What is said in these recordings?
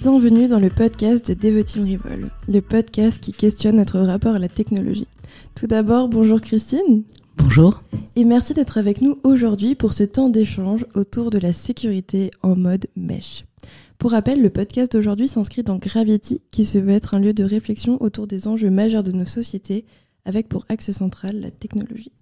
Bienvenue dans le podcast de Devoteam Revol, le podcast qui questionne notre rapport à la technologie. Tout d'abord, bonjour Christine. Bonjour. Et merci d'être avec nous aujourd'hui pour ce temps d'échange autour de la sécurité en mode mesh. Pour rappel, le podcast d'aujourd'hui s'inscrit dans Gravity, qui se veut être un lieu de réflexion autour des enjeux majeurs de nos sociétés, avec pour axe central la technologie.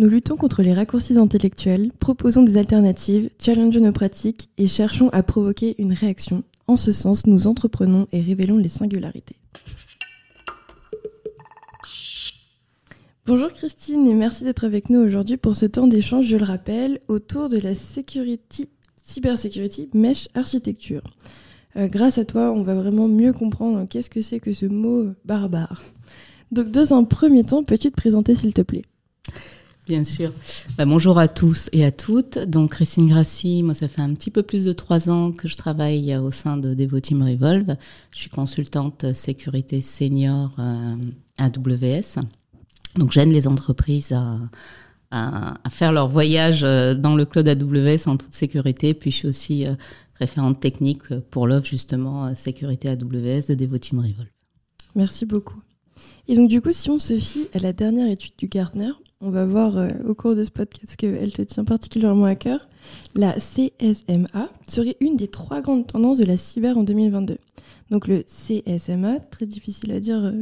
Nous luttons contre les raccourcis intellectuels, proposons des alternatives, challengeons nos pratiques et cherchons à provoquer une réaction. En ce sens, nous entreprenons et révélons les singularités. Bonjour Christine et merci d'être avec nous aujourd'hui pour ce temps d'échange, je le rappelle, autour de la security, cybersécurité mesh architecture. Euh, grâce à toi, on va vraiment mieux comprendre qu'est-ce que c'est que ce mot barbare. Donc dans un premier temps, peux-tu te présenter s'il te plaît? Bien sûr. Bah, bonjour à tous et à toutes. Donc Christine Grassi, moi ça fait un petit peu plus de trois ans que je travaille au sein de Devoteam Revolve. Je suis consultante sécurité senior euh, à AWS. Donc j'aide les entreprises à, à, faire leur voyage euh, dans le cloud AWS en toute sécurité. Puis je suis aussi euh, référente technique pour l'offre justement sécurité AWS de Devoteam Revolve. Merci beaucoup. Et donc du coup, si on se fie à la dernière étude du Gartner, on va voir euh, au cours de ce podcast qu'elle te tient particulièrement à cœur. La CSMA serait une des trois grandes tendances de la cyber en 2022. Donc le CSMA, très difficile à dire, euh,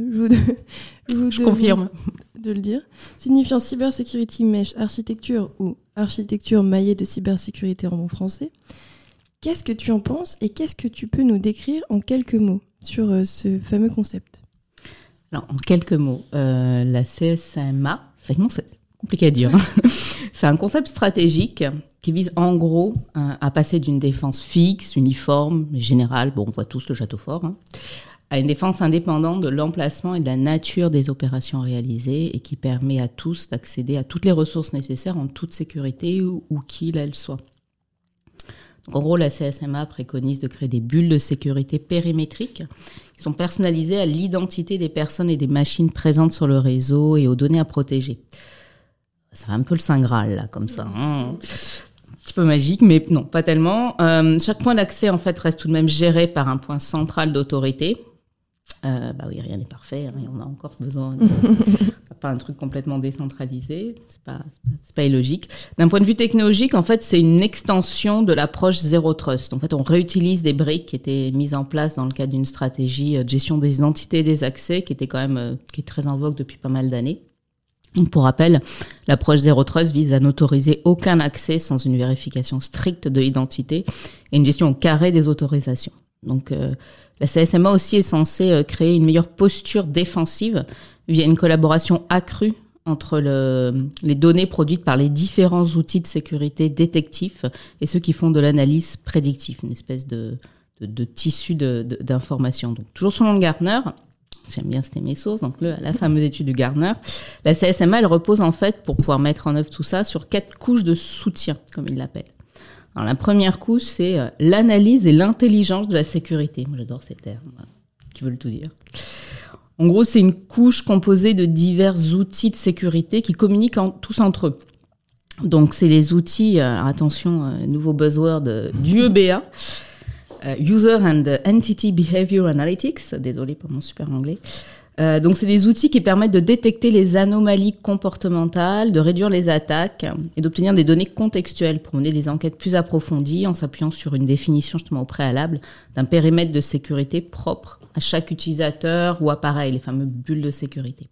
je vous, je confirme de le dire, signifiant Cyber Security Mesh Architecture ou architecture maillée de cybersécurité en bon français. Qu'est-ce que tu en penses et qu'est-ce que tu peux nous décrire en quelques mots sur euh, ce fameux concept? Alors, en quelques mots, la CSMA, c'est compliqué à dire. c'est un concept stratégique qui vise en gros à passer d'une défense fixe, uniforme, générale, bon, on voit tous le château fort, hein, à une défense indépendante de l'emplacement et de la nature des opérations réalisées et qui permet à tous d'accéder à toutes les ressources nécessaires en toute sécurité où, qu'il elles soient. En gros, la CSMA préconise de créer des bulles de sécurité périmétriques qui sont personnalisés à l'identité des personnes et des machines présentes sur le réseau et aux données à protéger. Ça fait un peu le Saint Graal, là, comme ça. Hein. un petit peu magique, mais non, pas tellement. Euh, chaque point d'accès, en fait, reste tout de même géré par un point central d'autorité. Euh, bah oui, rien n'est parfait, hein, on a encore besoin pas un truc complètement décentralisé, c'est pas pas illogique. D'un point de vue technologique, en fait, c'est une extension de l'approche zéro trust. En fait, on réutilise des briques qui étaient mises en place dans le cadre d'une stratégie euh, de gestion des identités et des accès qui était quand même euh, qui est très en vogue depuis pas mal d'années. pour rappel, l'approche zéro trust vise à n'autoriser aucun accès sans une vérification stricte de l'identité et une gestion au carré des autorisations. Donc la CSMA aussi est censée euh, créer une meilleure posture défensive via une collaboration accrue entre le, les données produites par les différents outils de sécurité détectifs et ceux qui font de l'analyse prédictive, une espèce de, tissu d'informations. Donc toujours selon le j'aime bien citer mes sources, donc la fameuse étude du Gartner, la CSMA elle repose en fait pour pouvoir mettre en œuvre tout ça sur quatre couches de soutien, comme il l'appelle. Alors, la première couche, c'est euh, l'analyse et l'intelligence de la sécurité. Moi, j'adore ces termes qui veulent tout dire. En gros, c'est une couche composée de divers outils de sécurité qui communiquent tous entre eux. Donc, c'est les outils, euh, attention, euh, nouveau buzzword du EBA, User and Entity Behavior Analytics, désolé pour mon super anglais, euh, donc c'est des outils qui permettent de détecter les anomalies comportementales, de réduire les attaques et d'obtenir des données contextuelles pour mener des enquêtes plus approfondies en s'appuyant sur une définition justement au préalable d'un périmètre de sécurité propre à chaque utilisateur ou appareil, les fameux bulles de sécurité.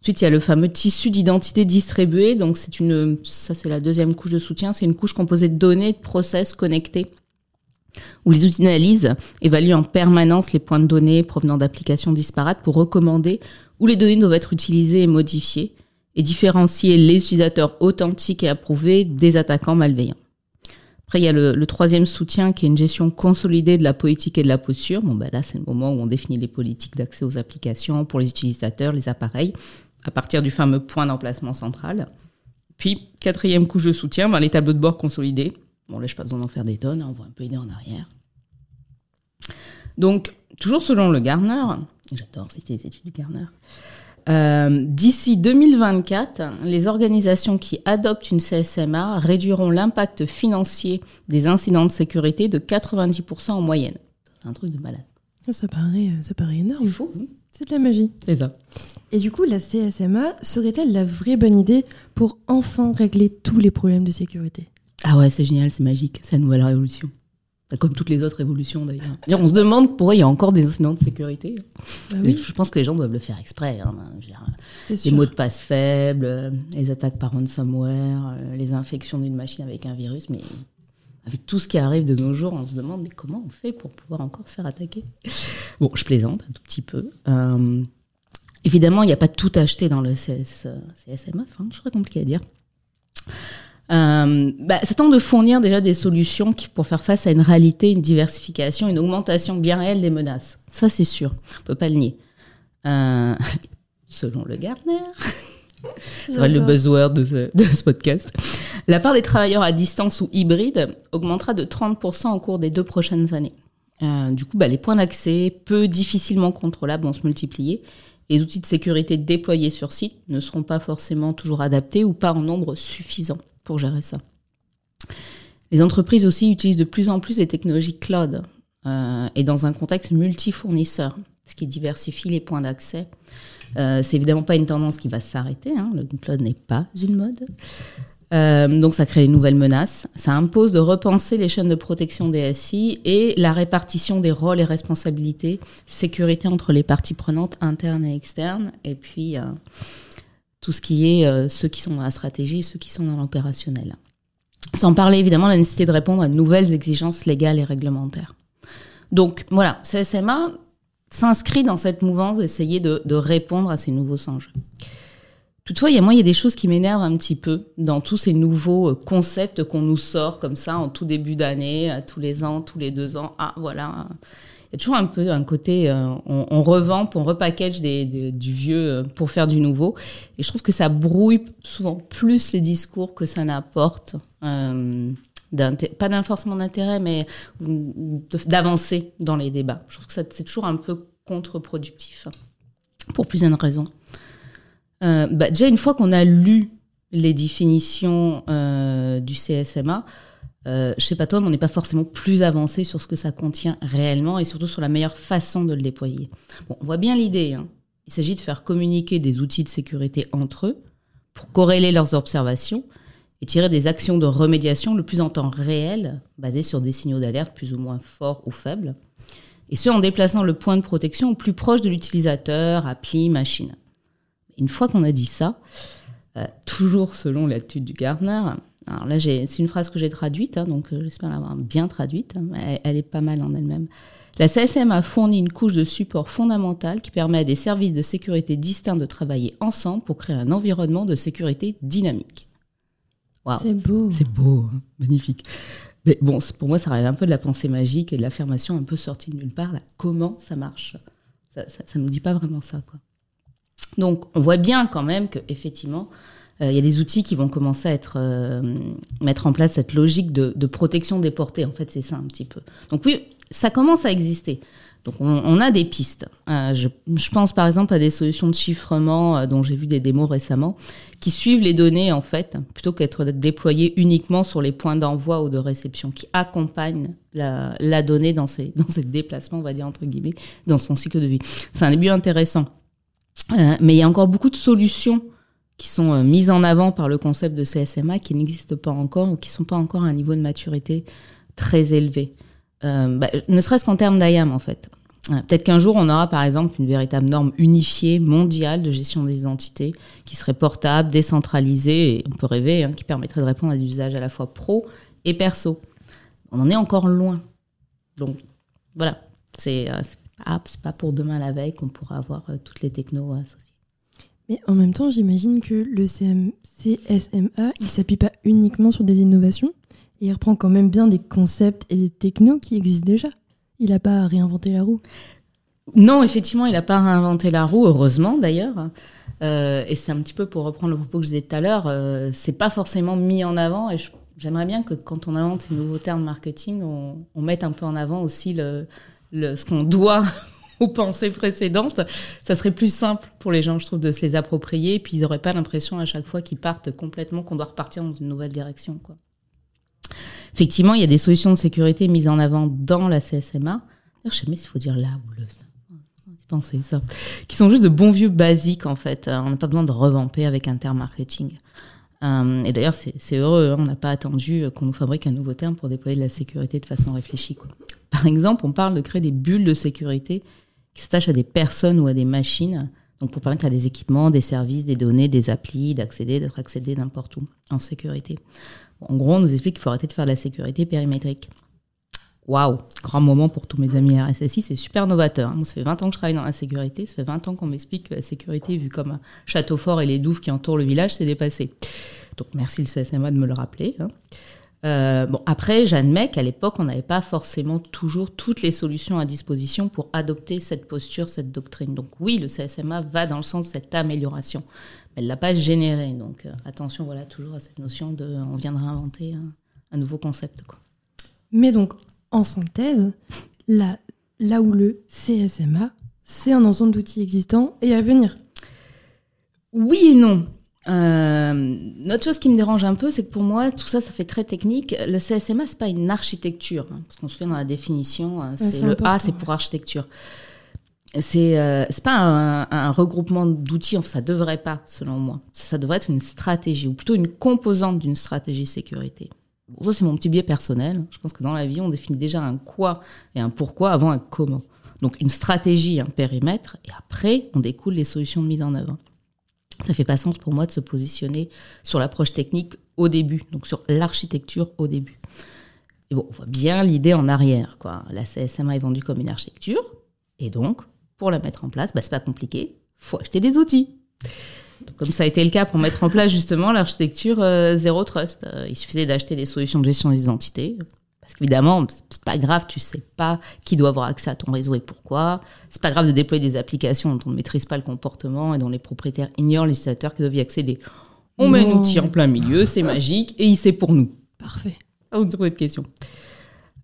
Ensuite, il y a le fameux tissu d'identité distribué. Donc, c'est une, ça c'est la deuxième couche de soutien. C'est une couche composée de données, de process connectés où les outils d'analyse évaluent en permanence les points de données provenant d'applications disparates pour recommander où les données doivent être utilisées et modifiées et différencier les utilisateurs authentiques et approuvés des attaquants malveillants. Après, il y a le, troisième soutien qui est une gestion consolidée de la politique et de la posture. Bon, ben là, c'est le moment où on définit les politiques d'accès aux applications pour les utilisateurs, les appareils, à partir du fameux point d'emplacement central. Puis, quatrième couche de soutien, ben, les tableaux de bord consolidés Bon, là, je n'ai pas besoin d'en faire des tonnes, hein, on voit un peu aider en arrière. Donc, toujours selon le Garner, j'adore citer les études du Garner, Euh, D'ici 2024, les organisations qui adoptent une CSMA réduiront l'impact financier des incidents de sécurité de 90% en moyenne. C'est un truc de malade. Ça paraît, ça paraît énorme. C'est fou. C'est de la magie. C'est ça. Et du coup, la CSMA serait-elle la vraie bonne idée pour enfin régler tous les problèmes de sécurité? Ah ouais, c'est génial, c'est magique, c'est la nouvelle révolution. Bah, comme toutes les autres révolutions d'ailleurs. On se demande pourquoi il y a encore des incidents de sécurité. Bah oui. Je pense que les gens doivent le faire exprès. Hein. C'est Les sûr. mots de passe faibles, euh, les attaques par ransomware, euh, les infections d'une machine avec un virus, mais avec tout ce qui arrive de nos jours, on se demande mais comment on fait pour pouvoir encore se faire attaquer? Bon, je plaisante un tout petit peu. Euh, évidemment, il n'y a pas tout acheté dans le CS, CSMA, c'est vraiment très compliqué à dire. Euh, bah, ça tente de fournir déjà des solutions qui, pour faire face à une réalité, une diversification, une augmentation bien réelle des menaces. Ça, c'est sûr. On peut pas le nier. Euh, selon le vrai, le buzzword de ce, de ce podcast, la part des travailleurs à distance ou hybrides augmentera de 30% au cours des deux prochaines années. Euh, du coup, bah, les points d'accès peu difficilement contrôlables vont se multiplier. Les outils de sécurité déployés sur site ne seront pas forcément toujours adaptés ou pas en nombre suffisant pour gérer ça. Les entreprises aussi utilisent de plus en plus les technologies cloud euh, et dans un contexte multi-fournisseur, ce qui diversifie les points d'accès. Euh, c'est évidemment pas une tendance qui va s'arrêter. Hein, le cloud n'est pas une mode. Euh, donc ça crée de nouvelles menaces. Ça impose de repenser les chaînes de protection des SI et la répartition des rôles et responsabilités, sécurité entre les parties prenantes internes et externes, et puis tout ce qui est euh, ceux qui sont dans la stratégie et ceux qui sont dans l'opérationnel. Sans parler évidemment de la nécessité de répondre à de nouvelles exigences légales et réglementaires. Donc voilà, CSMA s'inscrit dans cette mouvance d'essayer de, répondre à ces nouveaux enjeux. Toutefois, il y a moi, il y a des choses qui m'énervent un petit peu dans tous ces nouveaux euh, concepts qu'on nous sort comme ça en tout début d'année, tous les ans, tous les deux ans. Ah, voilà. Y a toujours un peu un côté, euh, on, on revampe, on repackage du vieux euh, pour faire du nouveau. Et je trouve que ça brouille souvent plus les discours que ça n'apporte. Euh, pas d'un forcément d'intérêt, mais d'avancer dans les débats. Je trouve que c'est toujours un peu contre-productif, pour plusieurs raisons. Bah, déjà, une fois qu'on a lu les définitions du CSMA, euh, je sais pas toi, mais on n'est pas forcément plus avancé sur ce que ça contient réellement et surtout sur la meilleure façon de le déployer. Bon, on voit bien l'idée. Hein. Il s'agit de faire communiquer des outils de sécurité entre eux pour corréler leurs observations et tirer des actions de remédiation le plus en temps réel, basées sur des signaux d'alerte plus ou moins forts ou faibles, et ce en déplaçant le point de protection au plus proche de l'utilisateur, appli, machine. Une fois qu'on a dit ça, euh, toujours selon l'étude du Gardner, alors là c'est une phrase que j'ai traduite, hein, donc euh, j'espère l'avoir bien traduite, hein, elle, elle est pas mal en elle-même. La CSM a fourni une couche de support fondamentale qui permet à des services de sécurité distincts de travailler ensemble pour créer un environnement de sécurité dynamique. Waouh. C'est beau. C'est beau, hein, magnifique. Mais bon, pour moi, ça relève un peu de la pensée magique et de l'affirmation un peu sortie de nulle part. Là, comment ça marche? Ça ne nous dit pas vraiment ça, quoi. Donc, on voit bien quand même que effectivement, il y a des outils qui vont commencer à être euh, mettre en place cette logique de, protection des portées. En fait, c'est ça un petit peu. Donc oui, ça commence à exister. Donc on, a des pistes. Euh, je, pense par exemple à des solutions de chiffrement euh, dont j'ai vu des démos récemment, qui suivent les données en fait, plutôt qu'être déployées uniquement sur les points d'envoi ou de réception, qui accompagnent la, donnée dans ses, dans ses déplacements, on va dire entre guillemets, dans son cycle de vie. C'est un début intéressant. Euh, mais il y a encore beaucoup de solutions qui sont euh, mises en avant par le concept de CSMA qui n'existent pas encore ou qui sont pas encore à un niveau de maturité très élevé. Euh, bah, ne serait-ce qu'en termes d'IAM en fait. Euh, Peut-être qu'un jour on aura par exemple une véritable norme unifiée mondiale de gestion des identités qui serait portable, décentralisée et on peut rêver, hein, qui permettrait de répondre à des usages à la fois pro et perso. On en est encore loin. Donc voilà, c'est euh, pas, pour demain la veille qu'on pourra avoir toutes les technos associées. Mais en même temps, j'imagine que le CM CSMA, il s'appuie pas uniquement sur des innovations, il reprend quand même bien des concepts et des technos qui existent déjà. Il n'a pas à réinventer la roue. Non, effectivement, il n'a pas réinventé la roue, heureusement d'ailleurs. Euh, et c'est un petit peu pour reprendre le propos que je disais tout à l'heure, euh, c'est pas forcément mis en avant. Et j'aimerais bien que quand on invente ces nouveaux termes marketing, on, mette un peu en avant aussi le, ce qu'on doit aux pensées précédentes, ça serait plus simple pour les gens, je trouve, de se les approprier, puis ils n'auraient pas l'impression à chaque fois qu'ils partent complètement qu'on doit repartir dans une nouvelle direction. Quoi. Effectivement, il y a des solutions de sécurité mises en avant dans la CSMA. Je sais même s'il faut dire là ou le penser ça, qui sont juste de bons vieux basiques en fait. Euh, on n'a pas besoin de revamper avec un terme marketing. Euh, et d'ailleurs, c'est heureux, hein. on n'a pas attendu qu'on nous fabrique un nouveau terme pour déployer de la sécurité de façon réfléchie. Quoi. Par exemple, on parle de créer des bulles de sécurité qui s'attachent à des personnes ou à des machines, donc pour permettre à des équipements, des services, des données, des applis d'accéder, d'être accédé n'importe où en sécurité. En gros, on nous explique qu'il faut arrêter de faire de la sécurité périmétrique. Waouh, grand moment pour tous mes amis RSSI, c'est super novateur. Hein. Moi, ça fait 20 ans que je travaille dans la sécurité, ça fait 20 ans qu'on m'explique que la sécurité, vue comme un château fort et les douves qui entourent le village, c'est dépassé. Donc merci le CSMA de me le rappeler. Hein. Euh, bon, après, j'admets qu'à l'époque, on n'avait pas forcément toujours toutes les solutions à disposition pour adopter cette posture, cette doctrine. Donc oui, le CSMA va dans le sens de cette amélioration, mais elle l'a pas générée. Donc euh, attention, voilà, toujours à cette notion de, on viendra inventer un, un nouveau concept. Quoi. Mais donc, en synthèse, là, là où le CSMA, c'est un ensemble d'outils existants et à venir. Oui et non. Euh, autre chose qui me dérange un peu, c'est que pour moi, tout ça, ça fait très technique. Le CSMA, c'est pas une architecture, hein, parce qu'on se fait dans la définition, hein, c'est le A, c'est pour architecture. C'est euh, c'est pas un, un regroupement d'outils, enfin ça devrait pas, selon moi. Ça devrait être une stratégie, ou plutôt une composante d'une stratégie sécurité. Ça, c'est mon petit biais personnel. Je pense que dans la vie, on définit déjà un quoi et un pourquoi avant un comment. Donc une stratégie, un périmètre, et après, on découle les solutions de mise en œuvre. Ça fait pas sens pour moi de se positionner sur l'approche technique au début, donc sur l'architecture au début. Et bon, on voit bien l'idée en arrière. Quoi. La CSMA est vendue comme une architecture, et donc, pour la mettre en place, bah, c'est pas compliqué, faut acheter des outils comme ça a été le cas pour mettre en place justement l'architecture euh, Zero Trust. Euh, il suffisait d'acheter des solutions de gestion des identités. Parce qu'évidemment, c'est pas grave, tu sais pas qui doit avoir accès à ton réseau et pourquoi. C'est pas grave de déployer des applications dont on ne maîtrise pas le comportement et dont les propriétaires ignorent les utilisateurs qui doivent y accéder. On met un outil en plein milieu, c'est magique et il sait pour nous. Parfait. Pas de question.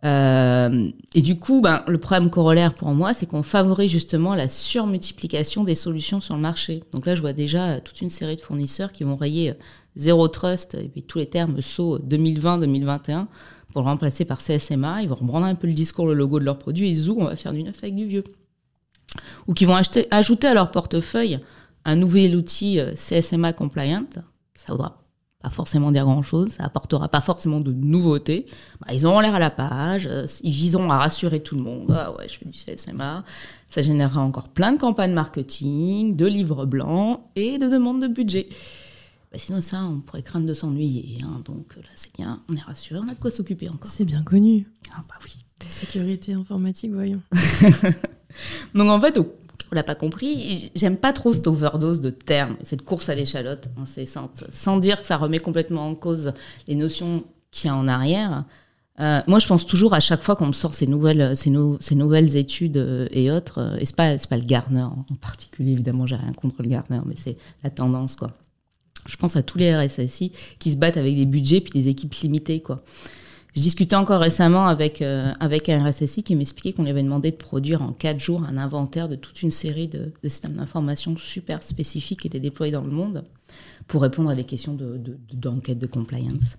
Euh, et du coup, ben, le problème corollaire pour moi, c'est qu'on favorise justement la surmultiplication des solutions sur le marché. Donc là, je vois déjà toute une série de fournisseurs qui vont rayer zéro trust et puis tous les termes SO 2020-2021 pour le remplacer par CSMA. Ils vont reprendre un peu le discours, le logo de leur produit et zou, on va faire du neuf avec du vieux. Ou qui vont ajouter à leur portefeuille un nouvel outil euh, CSMA compliant. Ça vaudra pas forcément dire grand-chose, ça apportera pas forcément de nouveautés. Bah, ils auront l'air à la page, euh, ils viseront à rassurer tout le monde. Ah ouais, je fais du CSMA. Ça générera encore plein de campagnes marketing, de livres blancs et de demandes de budget. Bah, sinon, ça, on pourrait craindre de s'ennuyer. Hein. Donc là, c'est bien, on est rassuré, on a de quoi s'occuper encore. C'est bien connu. Ah bah oui. sécurité informatique, voyons. Donc en fait, on l'a pas compris, j'aime pas trop cette overdose de termes, cette course à l'échalote incessante, sans dire que ça remet complètement en cause les notions qu'il y a en arrière. Euh, moi, je pense toujours à chaque fois qu'on me sort ces nouvelles, ces, ces nouvelles études euh, et autres, euh, et c'est pas, pas le Gartner en particulier, évidemment, j'ai rien contre le Gartner, mais c'est la tendance, quoi. Je pense à tous les RSSI qui se battent avec des budgets puis des équipes limitées. Je discutais encore récemment avec, euh, avec un RSSI qui m'expliquait qu'on lui avait demandé de produire en quatre jours un inventaire de toute une série de, systèmes d'information super spécifiques qui étaient déployés dans le monde pour répondre à des questions d'enquête de, compliance.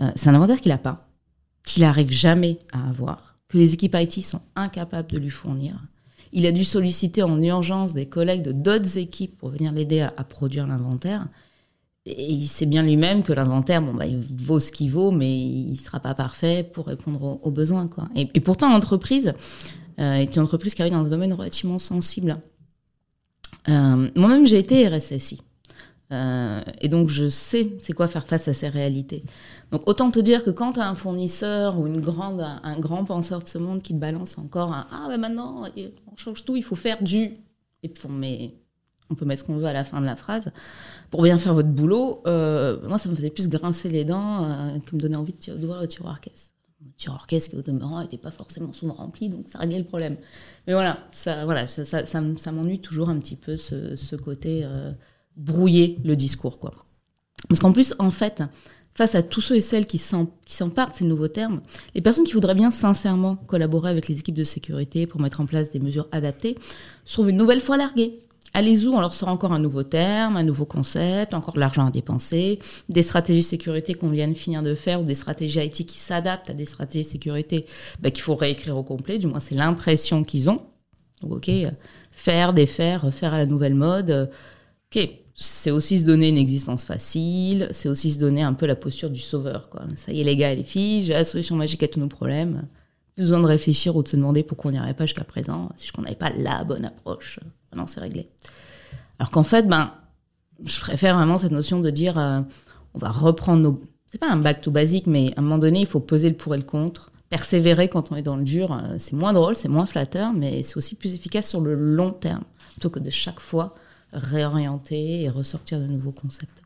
Euh, c'est un inventaire qu'il n'a pas, qu'il n'arrive jamais à avoir, que les équipes IT sont incapables de lui fournir. Il a dû solliciter en urgence des collègues de d'autres équipes pour venir l'aider à produire l'inventaire. Et il sait bien lui-même que l'inventaire, bon, bah, il vaut ce qu'il vaut, mais il sera pas parfait pour répondre aux, besoins. Et, pourtant, l'entreprise euh, est une entreprise qui arrive dans un domaine relativement sensible. Euh, Moi-même, j'ai été RSSI. Euh, et donc, je sais c'est quoi faire face à ces réalités. Donc, autant te dire que quand tu as un fournisseur ou une grande, un, grand penseur de ce monde qui te balance encore un Ah, ben maintenant, on change tout, il faut faire du. Et pour mes on peut mettre ce qu'on veut à la fin de la phrase, pour bien faire votre boulot, euh, moi, ça me faisait plus grincer les dents euh, que me donner envie d'ouvrir le tiroir caisse. Le tiroir caisse qui, au demeurant, n'était pas forcément souvent rempli, donc ça réglait le problème. Mais voilà, ça, voilà, ça, ça, m'ennuie toujours un petit peu, ce, ce côté euh, brouiller le discours, quoi. Parce qu'en plus, en fait, face à tous ceux et celles qui s'emparent de ces nouveaux termes, les personnes qui voudraient bien sincèrement collaborer avec les équipes de sécurité pour mettre en place des mesures adaptées se trouvent une nouvelle fois larguées. Allez-y, on leur sort encore un nouveau terme, un nouveau concept, encore de l'argent à dépenser, des stratégies sécurité qu'on vient de finir de faire ou des stratégies IT qui s'adaptent à des stratégies sécurité bah, qu'il faut réécrire au complet, du moins c'est l'impression qu'ils ont. ok, faire, défaire, faire à la nouvelle mode. Ok, c'est aussi se donner une existence facile, c'est aussi se donner un peu la posture du sauveur. Ça y est les gars et les filles, j'ai la solution magique à tous nos problèmes. Besoin de réfléchir ou de se demander pourquoi on n'y arrivait pas jusqu'à présent, si qu'on n'avait pas la bonne approche. Non, c'est réglé. Alors qu'en fait, ben, je préfère vraiment cette notion de dire, euh, on va reprendre nos... C'est pas un back to basique, mais à un moment donné, il faut peser le pour et le contre. Persévérer quand on est dans le dur, euh, c'est moins drôle, c'est moins flatteur, mais c'est aussi plus efficace sur le long terme, plutôt que de chaque fois réorienter et ressortir de nouveaux concepts.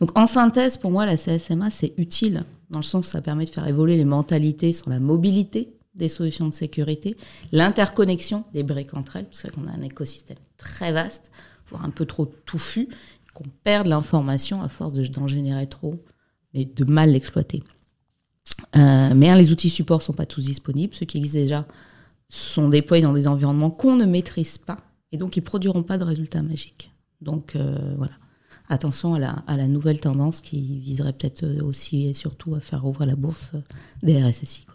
Donc en synthèse, pour moi, la CSMA, c'est utile dans le sens où ça permet de faire évoluer les mentalités sur la mobilité des solutions de sécurité, l'interconnexion des briques entre elles, parce qu'on a un écosystème très vaste, voire un peu trop touffu, qu'on perd l'information à force d'en générer trop, mais de mal l'exploiter. Euh, mais les outils support sont pas tous disponibles. Ceux qui existent déjà sont déployés dans des environnements qu'on ne maîtrise pas et donc ils produiront pas de résultats magiques. Donc euh, voilà, attention à la, à la, nouvelle tendance qui viserait peut-être aussi et surtout à faire ouvrir la bourse des RSSI.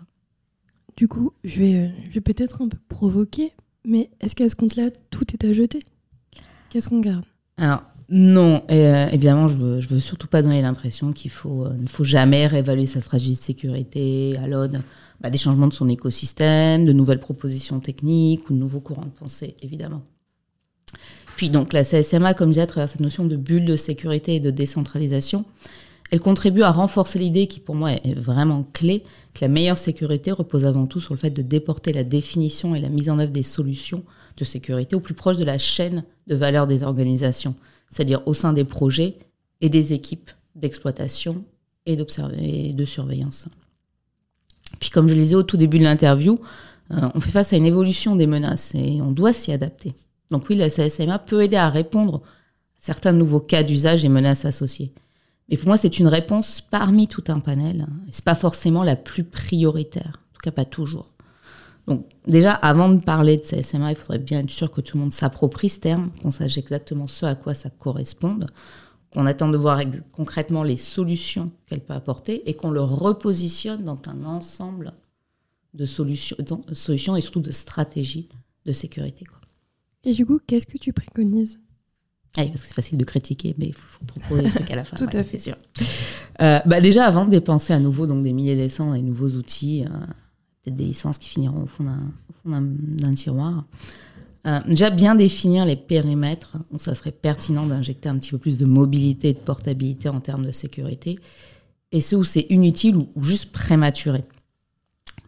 Du coup, je vais, euh, je vais peut-être un peu provoquer, mais est-ce qu'à ce compte-là, tout est à jeter? Qu'est-ce qu'on garde? Alors, non, évidemment, je veux, veux surtout pas donner l'impression qu'il faut, ne faut jamais réévaluer sa stratégie de sécurité à l'aune bah, des changements de son écosystème, de nouvelles propositions techniques ou de nouveaux courants de pensée, évidemment. Puis donc la CSMA, comme je disais, à travers cette notion de bulle de sécurité et de décentralisation, elle contribue à renforcer l'idée qui pour moi est vraiment clé, que la meilleure sécurité repose avant tout sur le fait de déporter la définition et la mise en œuvre des solutions de sécurité au plus proche de la chaîne de valeur des organisations, c'est-à-dire au sein des projets et des équipes d'exploitation et, de surveillance. Puis comme je le disais au tout début de l'interview, euh, on fait face à une évolution des menaces et on doit s'y adapter. Donc oui, la CSMA peut aider à répondre à certains nouveaux cas d'usage et menaces associées. Mais pour moi, c'est une réponse parmi tout un panel. C'est pas forcément la plus prioritaire. En tout cas, pas toujours. Donc, déjà, avant de parler de CSMA, il faudrait bien être sûr que tout le monde s'approprie ce terme, qu'on sache exactement ce à quoi ça correspond, qu'on attende de voir concrètement les solutions qu'elle peut apporter et qu'on le repositionne dans un ensemble de solutions, solutions et surtout de stratégies de sécurité. Et du coup, qu'est-ce que tu préconises? Ah, parce que c'est facile de critiquer, mais il faut proposer des trucs à la fin. Tout à fait. sûr. Euh, bah déjà, avant de dépenser à nouveau donc des milliers de cents et nouveaux outils, euh, peut-être des licences qui finiront au fond d'un tiroir, euh, déjà bien définir les périmètres où ça serait pertinent d'injecter un petit peu plus de mobilité et de portabilité en termes de sécurité, et ceux où c'est inutile ou, ou juste prématuré.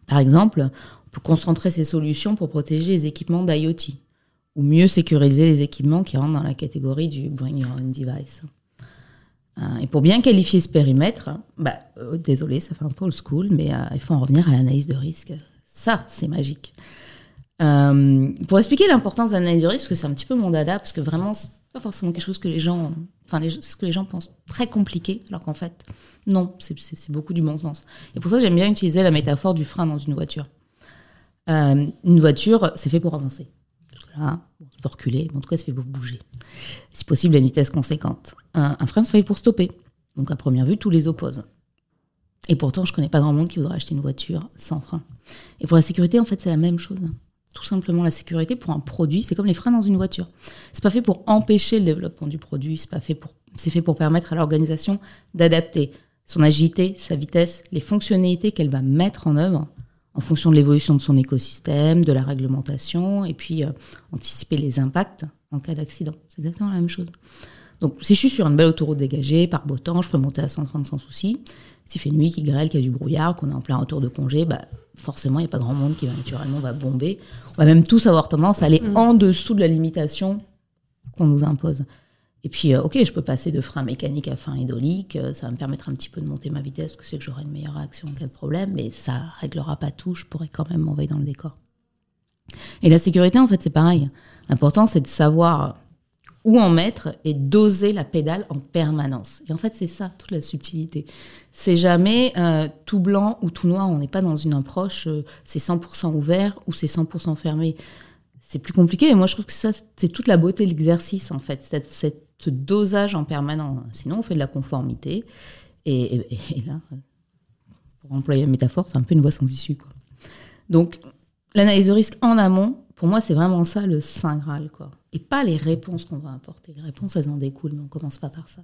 Par exemple, on peut concentrer ces solutions pour protéger les équipements d'IoT ou mieux sécuriser les équipements qui rentrent dans la catégorie du Bring Your Own Device. Euh, et pour bien qualifier ce périmètre, bah, euh, désolé, ça fait un peu old school, mais euh, il faut en revenir à l'analyse de risque. Ça, c'est magique. pour expliquer l'importance de l'analyse de risque, parce que c'est un petit peu mon dada, parce que vraiment, c'est pas forcément quelque chose que les gens, enfin, ce que les gens pensent très compliqué, alors qu'en fait, non, c'est beaucoup du bon sens. Et pour ça, j'aime bien utiliser la métaphore du frein dans une voiture. une voiture, c'est fait pour avancer là, on peut reculer, mais en tout cas, ça fait bouger. Si possible, à une vitesse conséquente. Un, frein, ça fait pour stopper. Donc, à première vue, tous les opposent. Et pourtant, je connais pas grand monde qui voudrait acheter une voiture sans frein. Et pour la sécurité, en fait, c'est la même chose. Tout simplement, la sécurité pour un produit, c'est comme les freins dans une voiture. C'est pas fait pour empêcher le développement du produit, c'est pas fait pour, c'est fait pour permettre à l'organisation d'adapter son agilité, sa vitesse, les fonctionnalités qu'elle va mettre en œuvre en fonction de l'évolution de son écosystème, de la réglementation, et puis euh, anticiper les impacts en cas d'accident. C'est exactement la même chose. Donc, si je suis sur une belle autoroute dégagée, par beau temps, je peux monter à 130 sans souci. S'il fait nuit, qu'il grêle, qu'il y a du brouillard, qu'on est en plein retour de congé, bah, forcément, il n'y a pas grand monde qui va naturellement va bomber. On va même tous avoir tendance à aller mmh. en dessous de la limitation qu'on nous impose. Et puis, euh, ok, je peux passer de frein mécanique à frein hydraulique, euh, ça va me permettre un petit peu de monter ma vitesse, que c'est que j'aurai une meilleure réaction en cas de problème, mais ça réglera pas tout, je pourrais quand même m'envoyer dans le décor. Et la sécurité, en fait, c'est pareil. L'important, c'est de savoir où en mettre et doser la pédale en permanence. Et en fait, c'est ça, toute la subtilité. C'est jamais euh, tout blanc ou tout noir. On n'est pas dans une approche, c'est 100% ouvert ou c'est 100% fermé. C'est plus compliqué. Et moi, je trouve que ça, c'est toute la beauté de l'exercice, en fait, cette, ce dosage en permanence. Sinon, on fait de la conformité. Et, là, pour employer la métaphore, c'est un peu une voie sans issue. Donc, l'analyse de risque en amont, pour moi, c'est vraiment ça le saint Graal. Quoi. Et pas les réponses qu'on va apporter. Les réponses, elles en découlent, mais on commence pas par ça.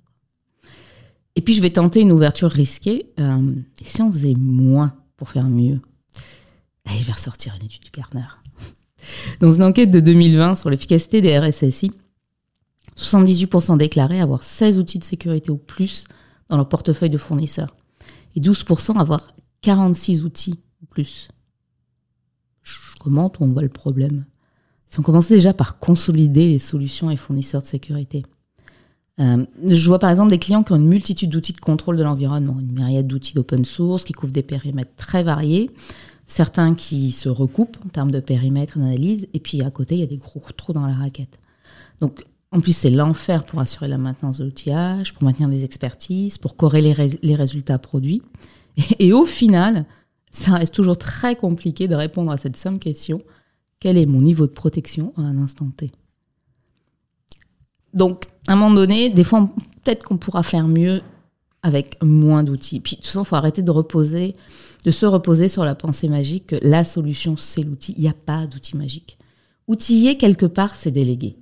Et puis, je vais tenter une ouverture risquée. Euh, et si on faisait moins pour faire mieux? Je vais ressortir une étude du Gartner. Dans une enquête de 2020 sur l'efficacité des RSSI, 78% déclaraient avoir 16 outils de sécurité ou plus dans leur portefeuille de fournisseurs et 12% avoir 46 outils ou plus. Comment on voit le problème? Si on commençait déjà par consolider les solutions et fournisseurs de sécurité. Euh, je vois par exemple des clients qui ont une multitude d'outils de contrôle de l'environnement, une myriade d'outils d'open source qui couvrent des périmètres très variés, certains qui se recoupent en termes de périmètre et d'analyse, et puis à côté, il y a des gros trous dans la raquette. Donc, en plus, c'est l'enfer pour assurer la maintenance de l'outillage, pour maintenir des expertises, pour corréler les résultats produits. Et, au final, ça reste toujours très compliqué de répondre à cette simple question quel est mon niveau de protection à un instant T? Donc, à un moment donné, des fois, peut-être qu'on pourra faire mieux avec moins d'outils. Puis, de toute façon, il faut arrêter de reposer, de se reposer sur la pensée magique que la solution, c'est l'outil. Il n'y a pas d'outil magique. Outiller, quelque part, c'est déléguer.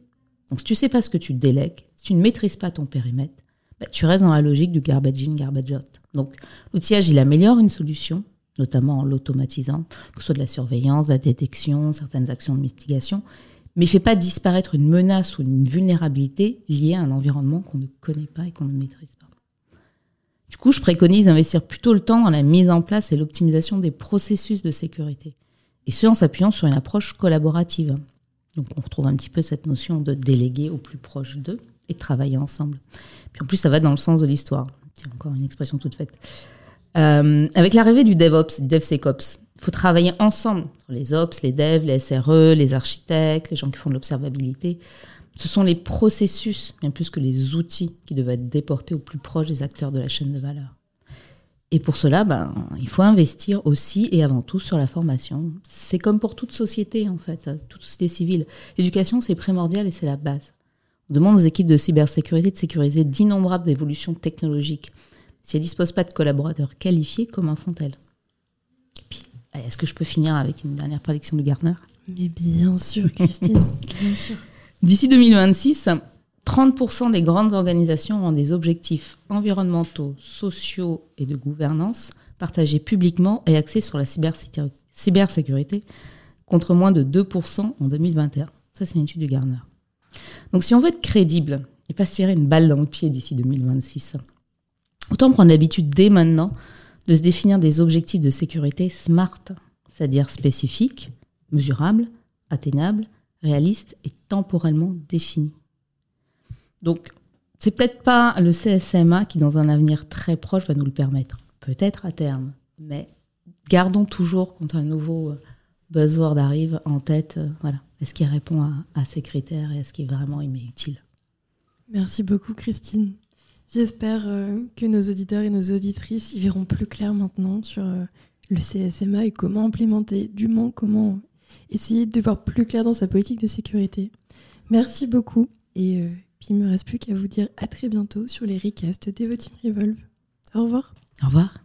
Donc, si tu sais pas ce que tu délègues, si tu ne maîtrises pas ton périmètre, bah, tu restes dans la logique du garbage in, garbage out. Donc, l'outillage, il améliore une solution, notamment en l'automatisant, que ce soit de la surveillance, de la détection, certaines actions de mitigation, mais ne fait pas disparaître une menace ou une vulnérabilité liée à un environnement qu'on ne connaît pas et qu'on ne maîtrise pas. Du coup, je préconise d'investir plutôt le temps dans la mise en place et l'optimisation des processus de sécurité, et ce en s'appuyant sur une approche collaborative. Donc on retrouve un petit peu cette notion de déléguer au plus proche d'eux et travailler ensemble. Puis en plus, ça va dans le sens de l'histoire. C'est encore une expression toute faite. Euh, avec l'arrivée du DevOps, du DevSecOps, il faut travailler ensemble. Les Ops, les Devs, les SRE, les architectes, les gens qui font de l'observabilité. Ce sont les processus, bien plus que les outils, qui doivent être déportés au plus proche des acteurs de la chaîne de valeur. Et pour cela, ben, il faut investir aussi et avant tout sur la formation. C'est comme pour toute société, en fait, toute société civile. L'éducation, c'est primordial et c'est la base. On demande aux équipes de cybersécurité de sécuriser d'innombrables évolutions technologiques. Si elles ne disposent pas de collaborateurs qualifiés, comment font-elles? Est-ce que je peux finir avec une dernière prédiction de Gartner Mais bien sûr, Christine, bien sûr. D'ici 2026, 30% des grandes organisations ont des objectifs environnementaux, sociaux et de gouvernance partagés publiquement et axés sur la cybersécurité, contre moins de 2% en 2021. Ça, c'est une étude du Garner. Donc, si on veut être crédible et pas se tirer une balle dans le pied d'ici 2026, autant prendre l'habitude dès maintenant de se définir des objectifs de sécurité SMART, c'est-à-dire spécifiques, mesurables, atteignables, réalistes et temporellement définis. Donc, c'est peut-être pas le CSMA qui, dans un avenir très proche, va nous le permettre. Peut-être à terme. Mais gardons toujours, quand un nouveau euh, buzzword arrive, en tête, euh, voilà, est-ce qu'il répond à, ces critères et est-ce qu'il est vraiment utile? Merci beaucoup, Christine. J'espère euh, que nos auditeurs et nos auditrices y verront plus clair maintenant sur le CSMA et comment implémenter, du moins comment essayer de voir plus clair dans sa politique de sécurité. Merci beaucoup et puis il me reste plus qu'à vous dire à très bientôt sur les recasts d'Evoteam Revolve. Au revoir. Au revoir.